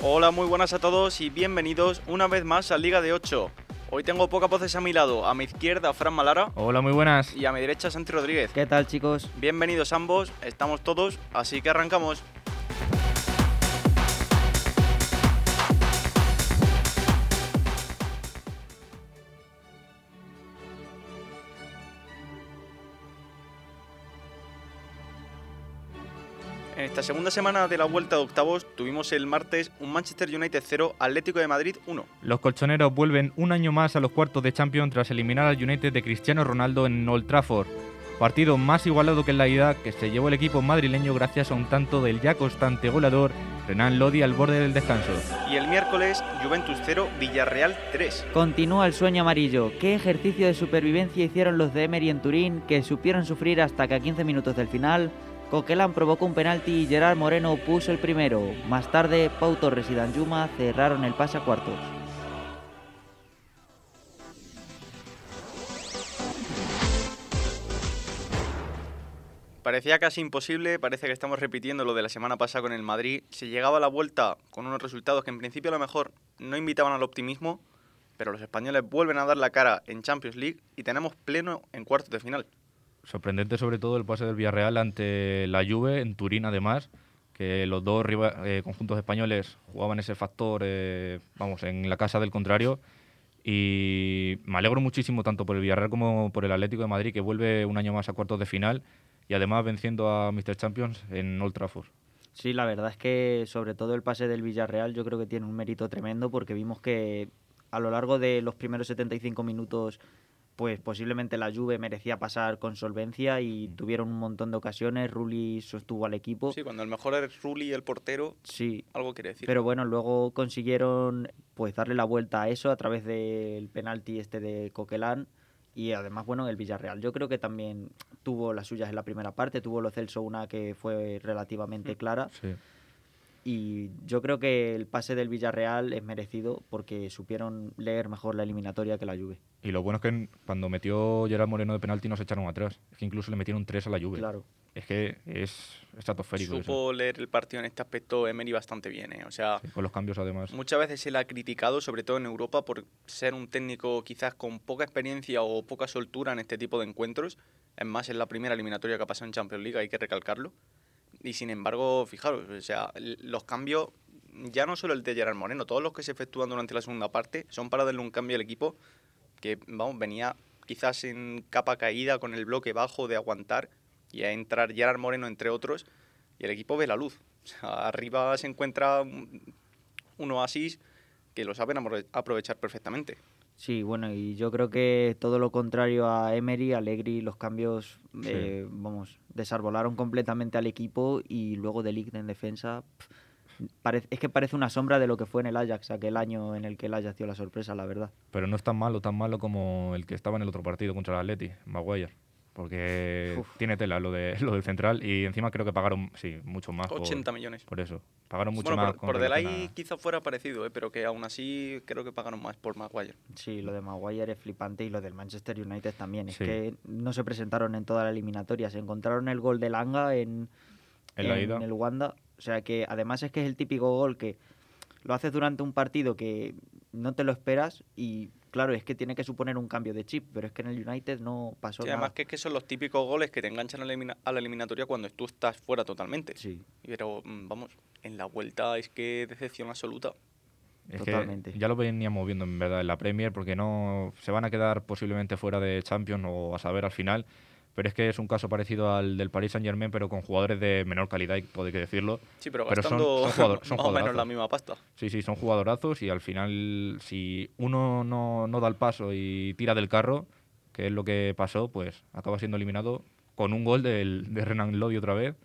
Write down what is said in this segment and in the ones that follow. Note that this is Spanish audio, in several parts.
Hola, muy buenas a todos y bienvenidos una vez más a Liga de 8. Hoy tengo pocas voces a mi lado, a mi izquierda Fran Malara Hola, muy buenas. y a mi derecha Santi Rodríguez. ¿Qué tal, chicos? Bienvenidos ambos, estamos todos, así que arrancamos. En esta segunda semana de la vuelta de octavos tuvimos el martes un Manchester United 0, Atlético de Madrid 1. Los colchoneros vuelven un año más a los cuartos de Champions tras eliminar al United de Cristiano Ronaldo en Old Trafford. Partido más igualado que en la ida, que se llevó el equipo madrileño gracias a un tanto del ya constante goleador Renan Lodi al borde del descanso. Y el miércoles Juventus 0, Villarreal 3. Continúa el sueño amarillo. ¿Qué ejercicio de supervivencia hicieron los de Emery en Turín que supieron sufrir hasta que a 15 minutos del final Coquelán provocó un penalti y Gerard Moreno puso el primero. Más tarde, Pau Torres y Danjuma cerraron el pase a cuartos. Parecía casi imposible, parece que estamos repitiendo lo de la semana pasada con el Madrid. Se llegaba a la vuelta con unos resultados que en principio a lo mejor no invitaban al optimismo, pero los españoles vuelven a dar la cara en Champions League y tenemos pleno en cuartos de final. Sorprendente sobre todo el pase del Villarreal ante la Juve en Turín además, que los dos eh, conjuntos españoles jugaban ese factor, eh, vamos, en la casa del contrario. Y me alegro muchísimo tanto por el Villarreal como por el Atlético de Madrid, que vuelve un año más a cuartos de final y además venciendo a Mr. Champions en Old Trafford. Sí, la verdad es que sobre todo el pase del Villarreal yo creo que tiene un mérito tremendo porque vimos que a lo largo de los primeros 75 minutos pues posiblemente la Juve merecía pasar con solvencia y tuvieron un montón de ocasiones, Rulli sostuvo al equipo. Sí, cuando el mejor es Rulli, el portero, Sí, algo quiere decir. pero bueno, luego consiguieron pues darle la vuelta a eso a través del penalti este de Coquelán y además bueno, el Villarreal yo creo que también tuvo las suyas en la primera parte, tuvo lo Celso una que fue relativamente clara Sí. Y yo creo que el pase del Villarreal es merecido porque supieron leer mejor la eliminatoria que la Juve. Y lo bueno es que cuando metió Gerard Moreno de penalti no se echaron atrás. Es que incluso le metieron tres a la Juve. Claro. Es que es estratosférico eso. Supo leer el partido en este aspecto Emery bastante bien, ¿eh? O sea, Sí, con los cambios además. Muchas veces se le ha criticado, sobre todo en Europa, por ser un técnico quizás con poca experiencia o poca soltura en este tipo de encuentros. Es más, es la primera eliminatoria que ha pasado en Champions League, hay que recalcarlo. Y sin embargo, fijaros, o sea, los cambios, ya no solo el de Gerard Moreno, todos los que se efectúan durante la segunda parte son para darle un cambio al equipo que, vamos, venía quizás en capa caída con el bloque bajo de aguantar y a entrar Gerard Moreno entre otros y el equipo ve la luz. Arriba se encuentra un oasis que lo saben apro- aprovechar perfectamente. Sí, bueno, y yo creo que todo lo contrario a Emery, Allegri, los cambios, Sí. eh, vamos, desarbolaron completamente al equipo y luego de Ligt en defensa, es que parece una sombra de lo que fue en el Ajax, aquel año en el que el Ajax dio la sorpresa, la verdad. Pero no es tan malo, tan malo como el que estaba en el otro partido contra el Atleti, Maguire. Porque Uf. tiene tela lo, de, lo del central y encima creo que pagaron, sí, mucho más. por- 80 millones. Por, eso. Pagaron mucho Bueno, más. por, por Delay a- quizá fuera parecido, ¿eh? pero que aún así creo que pagaron más por Maguire. Sí, lo de Maguire es flipante y lo del Manchester United también. Es Sí. que no se presentaron en toda la eliminatoria. Se encontraron el gol de Langa en, En la ida. el Wanda. O sea que además es que es el típico gol que lo haces durante un partido que no te lo esperas y claro, es que tiene que suponer un cambio de chip, pero es que en el United no pasó Sí, nada. además que, es que son los típicos goles que te enganchan a la, elimina- a la eliminatoria cuando tú estás fuera totalmente. Sí, Pero mm, vamos, en la vuelta es que decepción absoluta. Es Totalmente. que ya lo veníamos viendo en verdad en la Premier porque no se van a quedar posiblemente fuera de Champions o a saber al final. Pero es que es un caso parecido al del Paris Saint Germain, pero con jugadores de menor calidad, hay que decirlo. Sí, pero Pero son- son jugador- son más o menos la misma pasta. Sí, sí, son jugadorazos y al final, si uno no, no da el paso y tira del carro, que es lo que pasó, pues acaba siendo eliminado con un gol del, de Renan Lodi otra vez,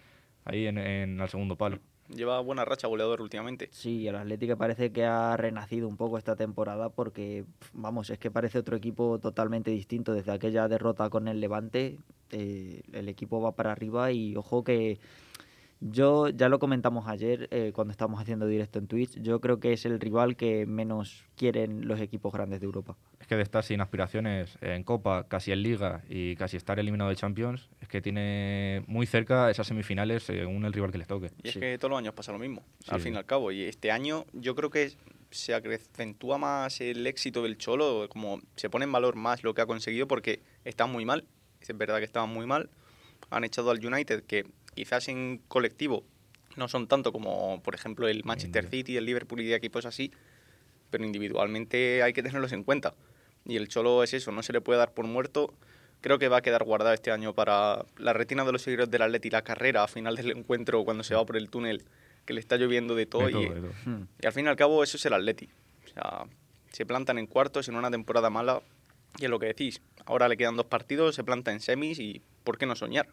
ahí en, en el segundo palo. Lleva buena racha goleador últimamente. Sí, el Atlético parece que ha renacido un poco esta temporada porque, vamos, es que parece otro equipo totalmente distinto. Desde aquella derrota con el Levante, eh, el equipo va para arriba y ojo que Yo ya lo comentamos ayer eh, cuando estábamos haciendo directo en Twitch. Yo creo que es el rival que menos quieren los equipos grandes de Europa. Es que de estar sin aspiraciones en Copa, casi en Liga y casi estar eliminado de Champions, es que tiene muy cerca esas semifinales según el rival que les toque. Y es Sí. que todos los años pasa lo mismo, al fin y al cabo. Y este año yo creo que se acrecentúa más el éxito del Cholo, como se pone en valor más lo que ha conseguido porque está muy mal. Es verdad que estaban muy mal. Han echado al United, que quizás en colectivo no son tanto como, por ejemplo, el Manchester India. City, el Liverpool y equipos así, pero individualmente hay que tenerlos en cuenta. Y el Cholo es eso, no se le puede dar por muerto. Creo que va a quedar guardado este año para la retina de los seguidores del Atleti la carrera a final del encuentro cuando se va por el túnel, que le está lloviendo de todo. De todo, y, de todo. Hmm. y al fin y al cabo eso es el Atleti. O sea, se plantan en cuartos en una temporada mala y es lo que decís. Ahora le quedan dos partidos, se planta en semis y ¿por qué no soñar?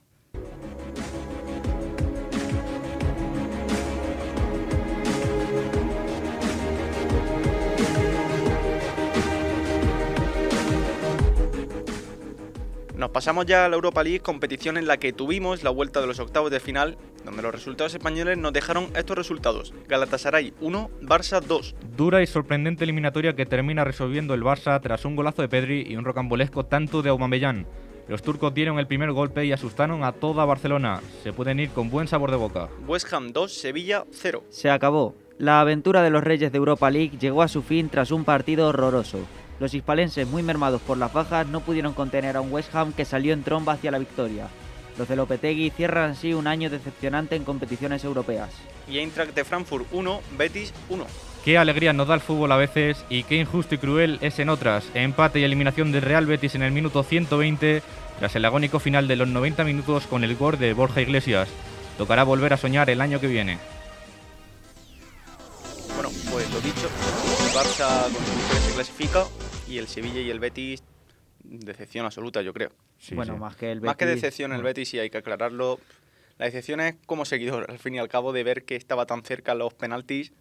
Nos pasamos ya a la Europa League, competición en la que tuvimos la vuelta de los octavos de final, donde los resultados españoles nos dejaron estos resultados. Galatasaray 1, Barça 2. Dura y sorprendente eliminatoria que termina resolviendo el Barça tras un golazo de Pedri y un rocambolesco tanto de Aubameyang. Los turcos dieron el primer golpe y asustaron a toda Barcelona. Se pueden ir con buen sabor de boca. West Ham 2, Sevilla 0. Se acabó. La aventura de los Reyes de Europa League llegó a su fin tras un partido horroroso. Los hispalenses, muy mermados por las bajas, no pudieron contener a un West Ham que salió en tromba hacia la victoria. Los de Lopetegui cierran así un año decepcionante en competiciones europeas. Y Eintracht de Frankfurt 1, Betis 1. Qué alegría nos da el fútbol a veces y qué injusto y cruel es en otras. Empate y eliminación del Real Betis en el minuto 120 tras el agónico final de los 90 minutos con el gol de Borja Iglesias. Tocará volver a soñar el año que viene. Bueno, pues lo dicho, el Barça con su victoria se clasifica y el Sevilla y el Betis, decepción absoluta yo creo. Sí, bueno, sí. más que el Más que Betis- decepción el Betis, y hay que aclararlo. La decepción es como seguidor, al fin y al cabo, de ver que estaba tan cerca los penaltis,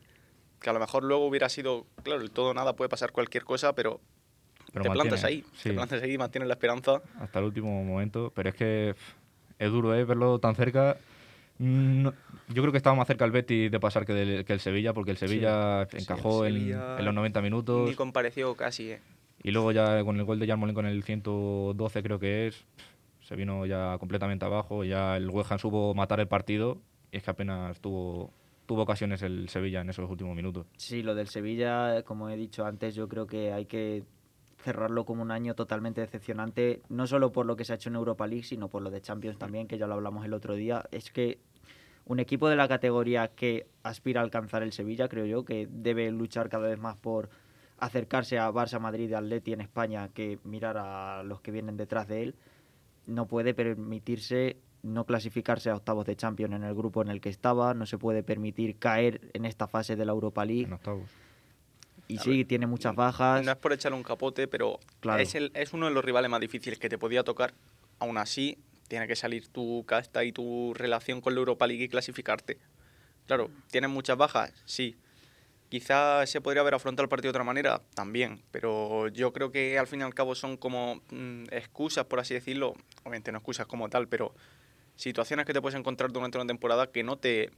que a lo mejor luego hubiera sido, claro, el todo nada puede pasar cualquier cosa, pero, Pero te plantas ahí, sí, te plantas ahí y mantienes la esperanza. hasta el último momento. Pero es que es duro ¿eh? verlo tan cerca. Mm, no- yo creo que estaba más cerca el Betis de pasar que, del- que el Sevilla, porque el Sevilla Sí, encajó el en- Sevilla en, los 90 minutos. Ni compareció casi, ¿eh? Y luego ya con el gol de Yarmolen con el 112 creo que es, se vino ya completamente abajo, ya el West Ham supo matar el partido y es que apenas tuvo, tuvo ocasiones el Sevilla en esos últimos minutos. Sí, lo del Sevilla, como he dicho antes, yo creo que hay que cerrarlo como un año totalmente decepcionante, no solo por lo que se ha hecho en Europa League, sino por lo de Champions también, que ya lo hablamos el otro día. Es que un equipo de la categoría que aspira a alcanzar el Sevilla, creo yo, que debe luchar cada vez más por acercarse a Barça, Madrid y Atleti en España que mirar a los que vienen detrás de él, no puede permitirse no clasificarse a octavos de Champions en el grupo en el que estaba, no se puede permitir caer en esta fase de la Europa League. En octavos. Y A sí, ver, tiene muchas bajas. No es por echarle un capote, pero Claro. es, el- es uno de los rivales más difíciles que te podía tocar. Aún así, tiene que salir tu casta y tu relación con la Europa League y clasificarte. Claro, ¿tienes muchas bajas? Sí. Quizás se podría haber afrontado el partido de otra manera, también, pero yo creo que al fin y al cabo son como mm, excusas, por así decirlo, obviamente no excusas como tal, pero situaciones que te puedes encontrar durante una temporada que no te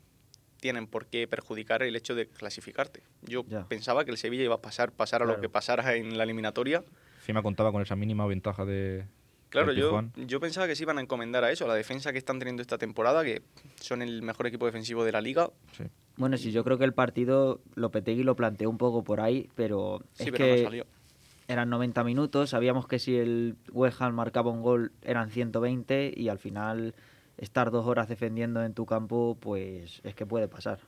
tienen por qué perjudicar el hecho de clasificarte. Yo Ya. pensaba que el Sevilla iba a pasar, pasar a lo que pasara en la eliminatoria. Encima contaba con esa mínima ventaja de, Claro, yo, yo pensaba que se iban a encomendar a eso, a la defensa que están teniendo esta temporada, que son el mejor equipo defensivo de la liga. Sí. Bueno, sí, yo creo que el partido Lopetegui lo planteó un poco por ahí, pero Sí, es pero que no salió. eran 90 minutos, sabíamos que si el West Ham marcaba un gol eran 120 y al final estar dos horas defendiendo en tu campo, pues es que puede pasar,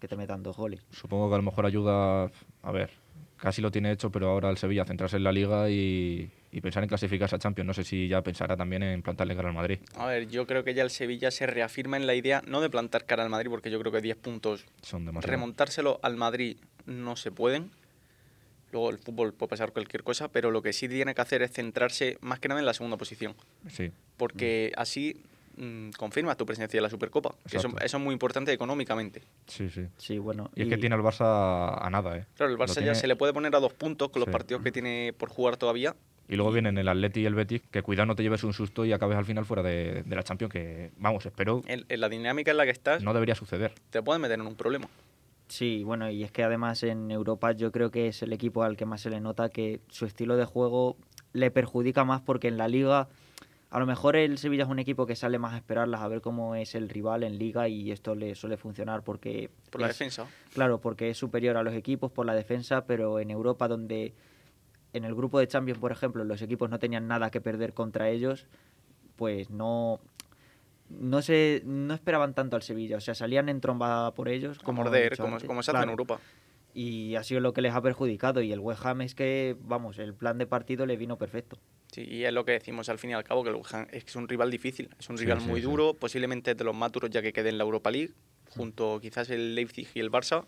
que te metan dos goles. Supongo que a lo mejor ayuda, a ver, casi lo tiene hecho, pero ahora el Sevilla a centrarse en la liga y, y pensar en clasificarse a Champions. No sé si ya pensará también en plantarle cara al Madrid. A ver, yo creo que ya el Sevilla se reafirma en la idea, no de plantar cara al Madrid, porque yo creo que 10 puntos, Son demasiado. remontárselo al Madrid no se pueden. Luego el fútbol puede pasar cualquier cosa, pero lo que sí tiene que hacer es centrarse más que nada en la segunda posición. Sí, porque así mm, confirmas tu presencia en la Supercopa. que Eso, es muy importante económicamente. sí, sí. Sí, bueno. Y es que tiene al Barça a nada, ¿eh? Claro, el Lo Barça ya tiene- se le puede poner a dos puntos con los Sí. partidos que tiene por jugar todavía. Y luego vienen el Atleti y el Betis, que cuidado no te lleves un susto y acabes al final fuera de, de la Champions, que vamos, espero En, en la dinámica en la que estás, no debería suceder. te pueden meter en un problema. Sí, bueno, y es que además en Europa yo creo que es el equipo al que más se le nota que su estilo de juego le perjudica más porque en la liga a lo mejor el Sevilla es un equipo que sale más a esperarlas a ver cómo es el rival en liga y esto le suele funcionar porque Por la es- defensa. Claro, porque es superior a los equipos por la defensa, pero en Europa donde en el grupo de Champions, por ejemplo, los equipos no tenían nada que perder contra ellos, pues no no se no esperaban tanto al Sevilla, o sea, salían en tromba por ellos, Como morder, como, como se hace en Claro. Europa. Y ha sido lo que les ha perjudicado y el West Ham es que, vamos, el plan de partido le vino perfecto. Sí, y es lo que decimos al fin y al cabo, que el West Ham es un rival difícil, es un Sí, rival sí, muy sí. duro, posiblemente de los más duros ya que quede en la Europa League, junto quizás el Leipzig y el Barça.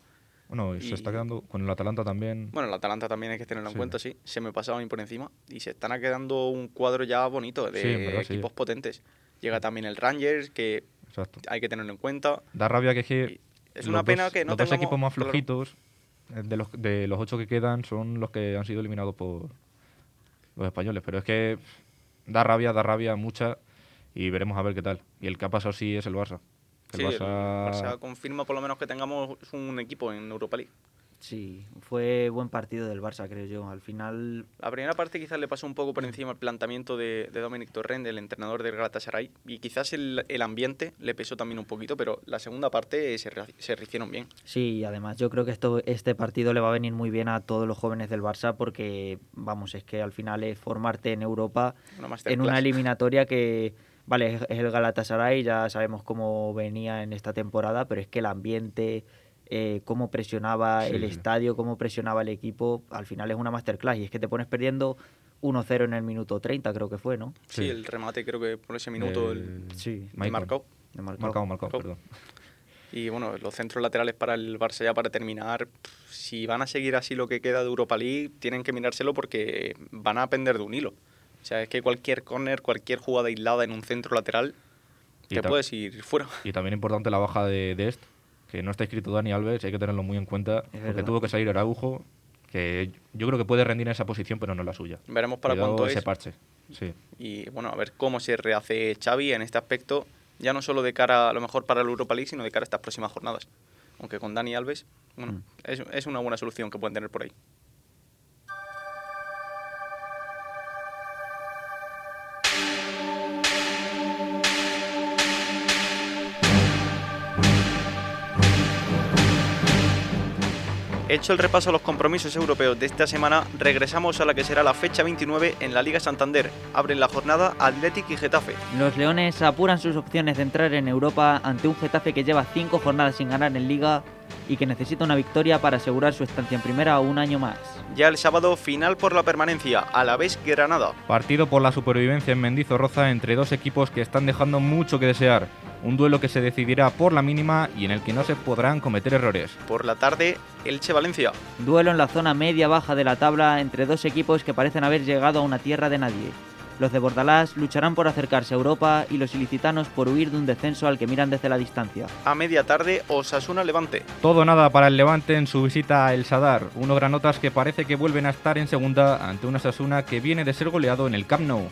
Bueno, y, se está quedando con el Atalanta también. Bueno, el Atalanta también hay que tenerlo en Sí. cuenta, sí. Se me pasaba a mí por encima. Y se están quedando un cuadro ya bonito de Sí, sí. equipos potentes. Llega también el Rangers, que Exacto. hay que tenerlo en cuenta. Da rabia que es que Es una pena dos- que no los dos equipos más flojitos eh, de los, de los ocho que quedan son los que han sido eliminados por los españoles. Pero es que da rabia, da rabia mucha y veremos a ver qué tal. Y el que ha pasado sí es el Barça. Que Sí, el el Barça, confirma por lo menos que tengamos un equipo en Europa League. Sí, fue buen partido del Barça, creo yo. Al final, La primera parte quizás le pasó un poco por encima el planteamiento de, de Dominic Torrent, el entrenador del Galatasaray, y quizás el, el ambiente le pesó también un poquito, pero la segunda parte se, se bien. sí, y además yo creo que esto, este partido le va a venir muy bien a todos los jóvenes del Barça porque, vamos, es que al final es formarte en Europa Una en una eliminatoria que, vale, es, el Galatasaray, ya sabemos cómo venía en esta temporada, pero es que el ambiente, eh, cómo presionaba Sí, el sí. estadio, cómo presionaba el equipo, al final es una masterclass y es que te pones perdiendo 1-0 en el minuto 30, creo que fue, ¿no? Sí, Sí. el remate creo que por ese minuto el, el- Sí, el Maicon. marcado. de Marcao. Marcado, marcado, Marcao. perdón. Y bueno, los centros laterales para el Barça ya para terminar, si van a seguir así lo que queda de Europa League, tienen que mirárselo porque van a pender de un hilo. O sea, es que cualquier córner, cualquier jugada aislada en un centro lateral, Y te puedes ir fuera. Y también importante la baja de, de Est, que no está escrito Dani Alves, hay que tenerlo muy en cuenta, porque verdad. tuvo que salir Araujo, que yo creo que puede rendir en esa posición, pero no en la suya. Veremos para Cuidado cuánto ese es. parche. Sí. Y bueno, a ver cómo se rehace Xavi en este aspecto, ya no solo de cara a lo mejor para la Europa League, sino de cara a estas próximas jornadas. Aunque con Dani Alves, bueno, Mm. es, es una buena solución que pueden tener por ahí. Hecho el repaso a los compromisos europeos de esta semana, regresamos a la que será la fecha 29 en la Liga Santander. Abren la jornada Athletic y Getafe. Los Leones apuran sus opciones de entrar en Europa ante un Getafe que lleva cinco jornadas sin ganar en Liga y que necesita una victoria para asegurar su estancia en primera un año más. Ya el sábado, final por la permanencia, a la vez Granada. Partido por la supervivencia en Mendizorroza entre dos equipos que están dejando mucho que desear. Un duelo que se decidirá por la mínima y en el que no se podrán cometer errores. Por la tarde, Elche-Valencia. Duelo en la zona media-baja de la tabla entre dos equipos que parecen haber llegado a una tierra de nadie. Los de Bordalás lucharán por acercarse a Europa y los ilicitanos por huir de un descenso al que miran desde la distancia. A media tarde, Osasuna-Levante. Todo nada para el Levante en su visita a El Sadar. Uno granotas que parece que vuelven a estar en segunda ante una Sasuna que viene de ser goleado en el Camp Nou.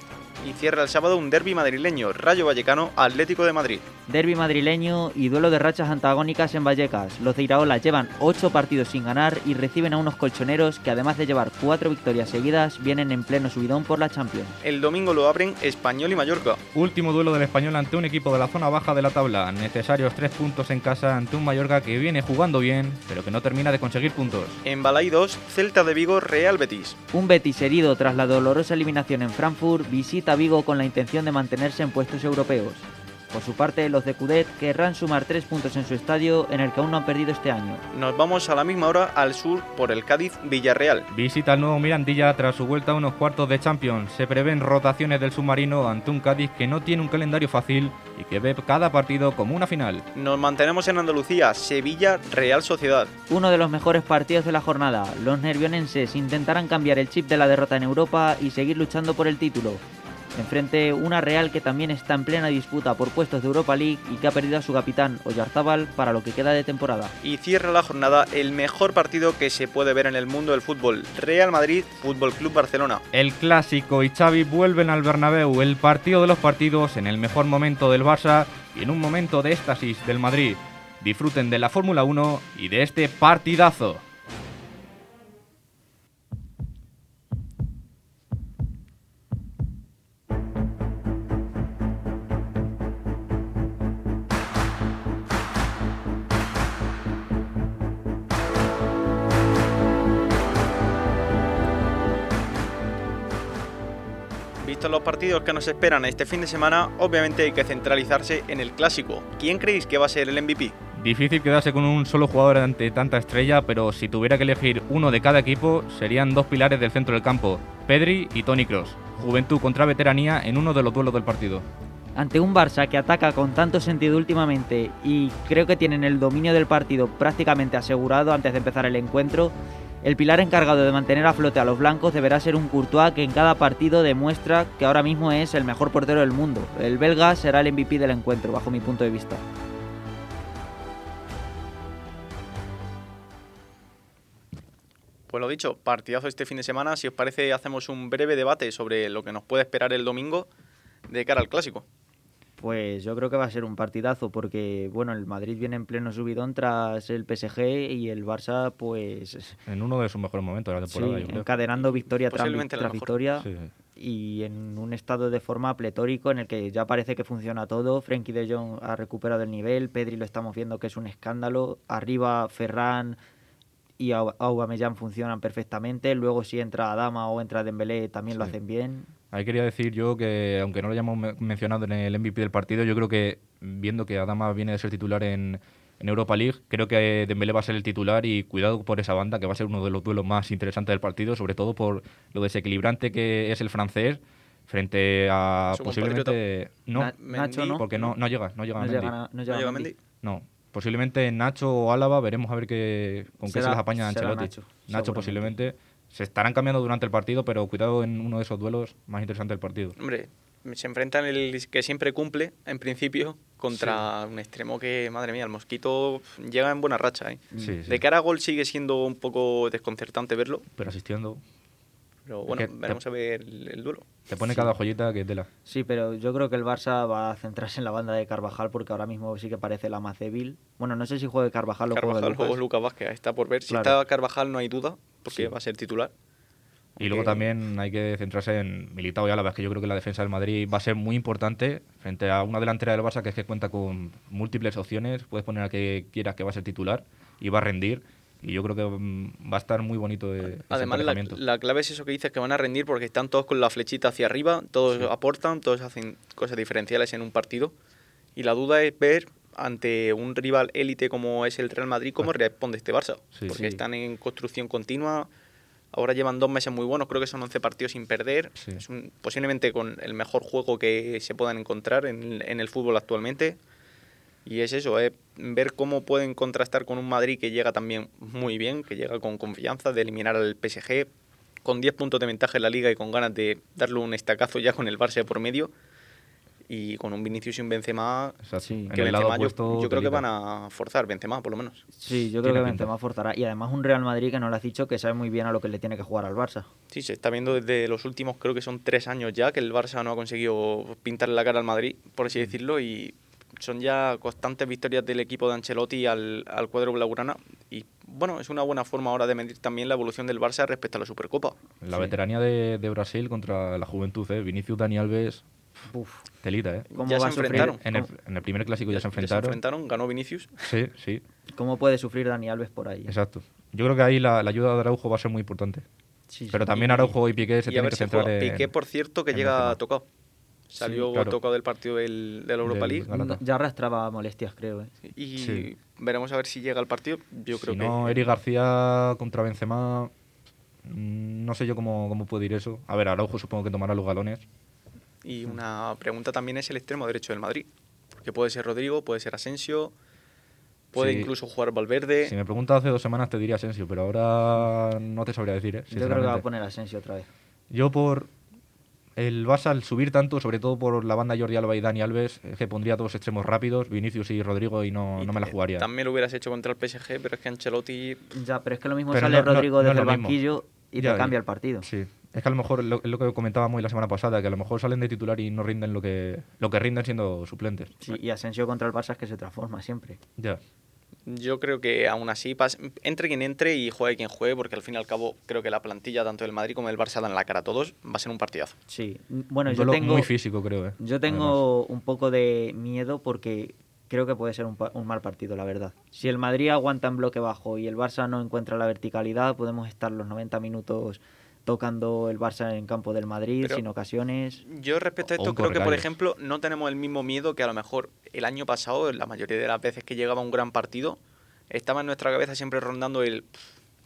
Y cierra el sábado un derby madrileño, Rayo Vallecano, Atlético de Madrid. Derby madrileño y duelo de rachas antagónicas en Vallecas. Los de Iraola llevan 8 partidos sin ganar y reciben a unos colchoneros que además de llevar 4 victorias seguidas vienen en pleno subidón por la Champions. El domingo lo abren Español y Mallorca. Último duelo del español ante un equipo de la zona baja de la tabla. Necesarios tres puntos en casa ante un Mallorca que viene jugando bien, pero que no termina de conseguir puntos. En Balai 2, Celta de Vigo, Real Betis. Un Betis herido tras la dolorosa eliminación en Frankfurt visita Vigo con la intención de mantenerse en puestos europeos. Por su parte, los de Cudet querrán sumar 3 puntos en su estadio en el que aún no han perdido este año. Nos vamos a la misma hora al sur por el Cádiz Villarreal. Visita al nuevo Mirandilla tras su vuelta a unos cuartos de Champions. Se prevén rotaciones del submarino ante un Cádiz que no tiene un calendario fácil y que ve cada partido como una final. Nos mantenemos en Andalucía, Sevilla, Real Sociedad. Uno de los mejores partidos de la jornada. Los nervionenses intentarán cambiar el chip de la derrota en Europa y seguir luchando por el título. Enfrente una Real que también está en plena disputa por puestos de Europa League y que ha perdido a su capitán Oyarzábal para lo que queda de temporada. Y cierra la jornada el mejor partido que se puede ver en el mundo del fútbol, Real Madrid Fútbol Club Barcelona. El clásico y Xavi vuelven al Bernabéu, el partido de los partidos en el mejor momento del Barça y en un momento de éxtasis del Madrid. Disfruten de la Fórmula 1 y de este partidazo. Los partidos que nos esperan este fin de semana, obviamente hay que centralizarse en el clásico. ¿Quién creéis que va a ser el MVP? Difícil quedarse con un solo jugador ante tanta estrella, pero si tuviera que elegir uno de cada equipo, serían dos pilares del centro del campo, Pedri y Tony Cross. Juventud contra veteranía en uno de los duelos del partido. Ante un Barça que ataca con tanto sentido últimamente y creo que tienen el dominio del partido prácticamente asegurado antes de empezar el encuentro, el pilar encargado de mantener a flote a los blancos deberá ser un Courtois que en cada partido demuestra que ahora mismo es el mejor portero del mundo. El belga será el MVP del encuentro, bajo mi punto de vista. Pues lo dicho, partidazo este fin de semana. Si os parece, hacemos un breve debate sobre lo que nos puede esperar el domingo de cara al clásico. Pues yo creo que va a ser un partidazo porque, bueno, el Madrid viene en pleno subidón tras el PSG y el Barça, pues... En uno de sus mejores momentos de la temporada, sí, yo creo. encadenando victoria tras, victoria Sí. y en un estado de forma pletórico en el que ya parece que funciona todo. Frenkie de Jong ha recuperado el nivel, Pedri lo estamos viendo que es un escándalo. Arriba Ferran y Au- Aubameyang funcionan perfectamente. Luego si entra Adama o entra Dembélé también lo Sí. hacen bien. Ahí quería decir yo que, aunque no lo hayamos me- mencionado en el MVP del partido, yo creo que, viendo que Adama viene de ser titular en, en Europa League, creo que Dembélé va a ser el titular y cuidado por esa banda, que va a ser uno de los duelos más interesantes del partido, sobre todo por lo desequilibrante que es el francés frente a Su posiblemente... No, Na- Nacho, ¿no? porque no, no llega, no llega No Mendy. llega, no llega ¿No llega Mendy. Mendy? No, posiblemente Nacho o Álava, veremos a ver qué, con qué se las apaña Ancelotti. Nacho, Nacho posiblemente. Se estarán cambiando durante el partido, pero cuidado en uno de esos duelos más interesantes del partido. Hombre, se enfrentan el que siempre cumple, en principio, contra un extremo que, madre mía, el Mosquito llega en buena racha. ¿eh? Sí, sí. De cara a gol sigue siendo un poco desconcertante verlo, Pero asistiendo, pero bueno, que te- veremos a ver el, el duelo. Te pone cada joyita que tela. Sí, pero yo creo que el Barça va a centrarse en la banda de Carvajal porque ahora mismo sí que parece la más débil. Bueno, no sé si juegue Carvajal o juegue Carvajal Lucas. o Lucas Vázquez, está por ver. Si Claro. está Carvajal no hay duda, porque Sí. va a ser titular. Y luego también hay que centrarse en Militao y Álava, es que yo creo que la defensa del Madrid va a ser muy importante frente a una delantera del Barça que es que cuenta con múltiples opciones, puedes poner a que quieras que va a ser titular y va a rendir. Y yo creo que mm, va a estar muy bonito eh, ese Además, la, la clave es eso que dices, que van a rendir porque están todos con la flechita hacia arriba, todos Sí. aportan, todos hacen cosas diferenciales en un partido. Y la duda es ver ante un rival élite como es el Real Madrid cómo responde este Barça. Sí. porque Sí. están en construcción continua. Ahora llevan dos meses muy buenos, creo que son 11 partidos sin perder. Es un- posiblemente con el mejor juego que se puedan encontrar en, en el fútbol actualmente. Y es eso, es ver cómo pueden contrastar con un Madrid que llega también muy bien, que llega con confianza de eliminar al PSG, con 10 puntos de ventaja en la liga y con ganas de darle un estacazo ya con el Barça por medio. Y con un Vinicius y un Benzema, Exacto. Sí. En que Benzema yo, creo que van a forzar Benzema, por lo menos. Sí, yo creo Tiene que pinta. Benzema forzará. Y además un Real Madrid que no lo has dicho que sabe muy bien a lo que le tiene que jugar al Barça. Sí, se está viendo desde los últimos, creo que son tres años ya, que el Barça no ha conseguido pintarle la cara al Madrid, por así decirlo, y son ya constantes victorias del equipo de Ancelotti al, al cuadro blaugrana. Y bueno, es una buena forma ahora de medir también la evolución del Barça respecto a la Supercopa. La Sí. veteranía de, de Brasil contra la juventud, ¿eh? Vinicius, Dani Alves, Uf, telita, ¿eh? ¿cómo Ya se enfrentaron. En el, cómo- en el primer clásico ya se Ya enfrentaron. enfrentaron, ganó Vinicius. Sí, sí, ¿Cómo puede sufrir Dani Alves por ahí? exacto. Yo creo que ahí la, la ayuda de Araujo va a ser muy importante. Sí, sí. Pero también Araujo y Piqué se y tienen que si centrar juega. en... Piqué, por cierto, que llega tocado. Salió claro. tocado del partido del, de la Europa Del League. Ya arrastraba molestias, creo. ¿eh? Y Sí. veremos a ver si llega al partido. Yo creo si que. no, Eric García contra Benzema, mm, no sé yo cómo, cómo puede ir eso. A ver, Araujo supongo que tomará los galones. Y una pregunta también es el extremo derecho del Madrid. Que puede ser Rodrigo, puede ser Asensio, puede Sí. incluso jugar Valverde. Si me preguntas hace dos semanas te diría Asensio, pero ahora no te sabría decir, ¿eh? Yo creo que va a poner Asensio otra vez. Yo por, el Barça al subir tanto, sobre todo por la banda Jordi Alba y Dani Alves, es que pondría dos extremos rápidos, Vinicius y Rodrigo, y no, Y no me la jugaría. También lo hubieras hecho contra el PSG, pero es que Ancelotti Ya, pero es que lo mismo Pero sale no- Rodrigo no desde el banquillo y Ya, te y- cambia el partido. Sí, es que a lo mejor lo- es lo que comentábamos la semana pasada, que a lo mejor salen de titular y no rinden lo que, lo que rinden siendo suplentes. Sí, y Asensio contra el Barça es que se transforma siempre. Ya. Yo creo que aún así, pas- entre quien entre y juegue quien juegue, porque al fin y al cabo creo que la plantilla tanto del Madrid como del Barça dan la cara a todos, va a ser un partidazo. Sí. Bueno, Un yo tengo, muy físico, creo. ¿eh? yo tengo un poco de miedo porque creo que puede ser un, pa- un mal partido, la verdad. Si el Madrid aguanta en bloque bajo y el Barça no encuentra la verticalidad, podemos estar los 90 minutos tocando el Barça en campo del Madrid Pero- sin ocasiones. Yo respecto a esto creo que, por ejemplo, no tenemos el mismo miedo que a lo mejor el año pasado, la mayoría de las veces que llegaba un gran partido, estaba en nuestra cabeza siempre rondando el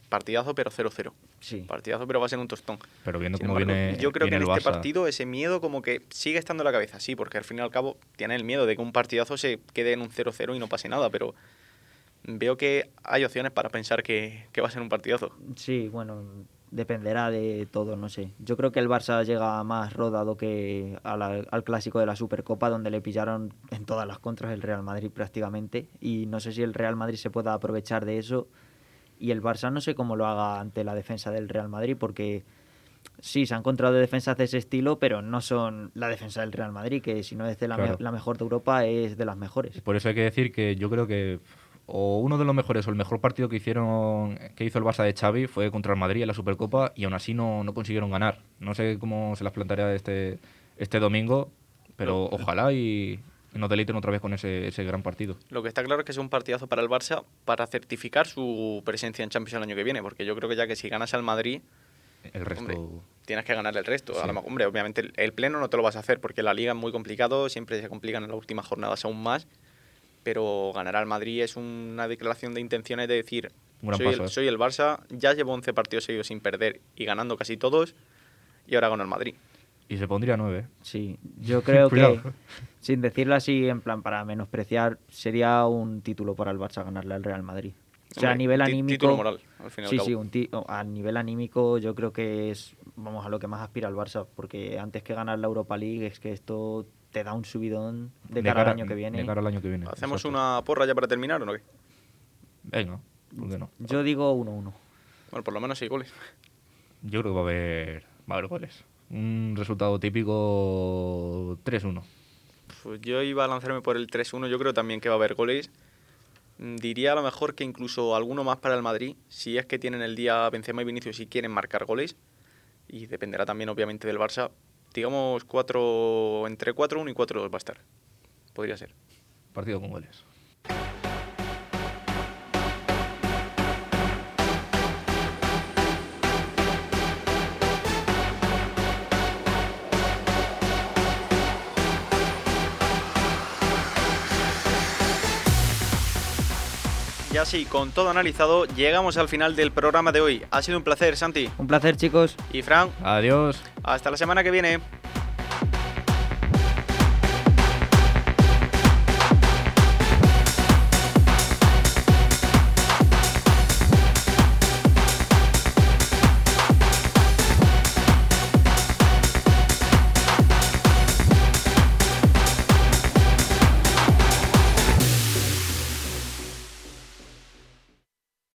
partidazo pero 0-0. Sí. Partidazo pero va a ser un tostón. Pero viendo Sin cómo embargo, viene, yo creo que en este Barça, partido ese miedo como que sigue estando en la cabeza, sí, porque al fin y al cabo tiene el miedo de que un partidazo se quede en un 0-0 y no pase nada, pero veo que hay opciones para pensar que, que va a ser un partidazo. Sí, bueno, dependerá de todo, no sé. Yo creo que el Barça llega más rodado que la- al clásico de la Supercopa, donde le pillaron en todas las contras el Real Madrid prácticamente. Y no sé si el Real Madrid se pueda aprovechar de eso. Y el Barça no sé cómo lo haga ante la defensa del Real Madrid, porque sí, se han encontrado defensas de ese estilo, pero no son la defensa del Real Madrid, que si no es de la, me- Claro. la mejor de Europa, es de las mejores. Por eso hay que decir que yo creo que o uno de los mejores o el mejor partido que hicieron que hizo el Barça de Xavi fue contra el Madrid en la Supercopa y aún así no, no consiguieron ganar. No sé cómo se las planteará este, este domingo, pero ojalá y nos deleiten otra vez con ese, ese gran partido. Lo que está claro es que es un partidazo para el Barça para certificar su presencia en Champions el año que viene, porque yo creo que ya que si ganas al Madrid El resto... Hombre, tienes que ganar el resto. A Sí. lo mejor, hombre, obviamente el, el pleno no te lo vas a hacer porque la liga es muy complicado, siempre se complican en las últimas jornadas aún más, pero ganar al Madrid es una declaración de intenciones de decir, Un gran soy paso, el, ¿eh? soy el Barça, ya llevo 11 partidos seguidos sin perder y ganando casi todos, y ahora gano el Madrid. Y se pondría nueve. ¿eh? Sí, yo creo que, sin decirlo así, en plan para menospreciar, sería un título para el Barça ganarle al Real Madrid. O sea, a nivel anímico. título moral, al fin y al Sí, cabo. sí, un a nivel anímico yo creo que es, vamos, a lo que más aspira el Barça, porque antes que ganar la Europa League es que esto te da un subidón de, cara, al año que viene. De cara al año que viene. ¿Hacemos exacto. una porra ya para terminar o no? qué? Venga, ¿por qué no? Yo digo 1-1. Bueno, por lo menos seis goles. Yo creo que va a haber, va a haber goles. Un resultado típico 3-1. Pues yo iba a lanzarme por el 3-1, yo creo también que va a haber goles. Mm, Diría a lo mejor que incluso alguno más para el Madrid, si es que tienen el día Benzema y Vinicius y quieren marcar goles. Y dependerá también obviamente del Barça. Digamos cuatro, entre 4-1 y 4-2 va a estar. Podría ser. Partido con goles. Y así, con todo analizado, llegamos al final del programa de hoy. Ha sido un placer, Santi. Un placer, chicos. Y Fran, Adiós. hasta la semana que viene.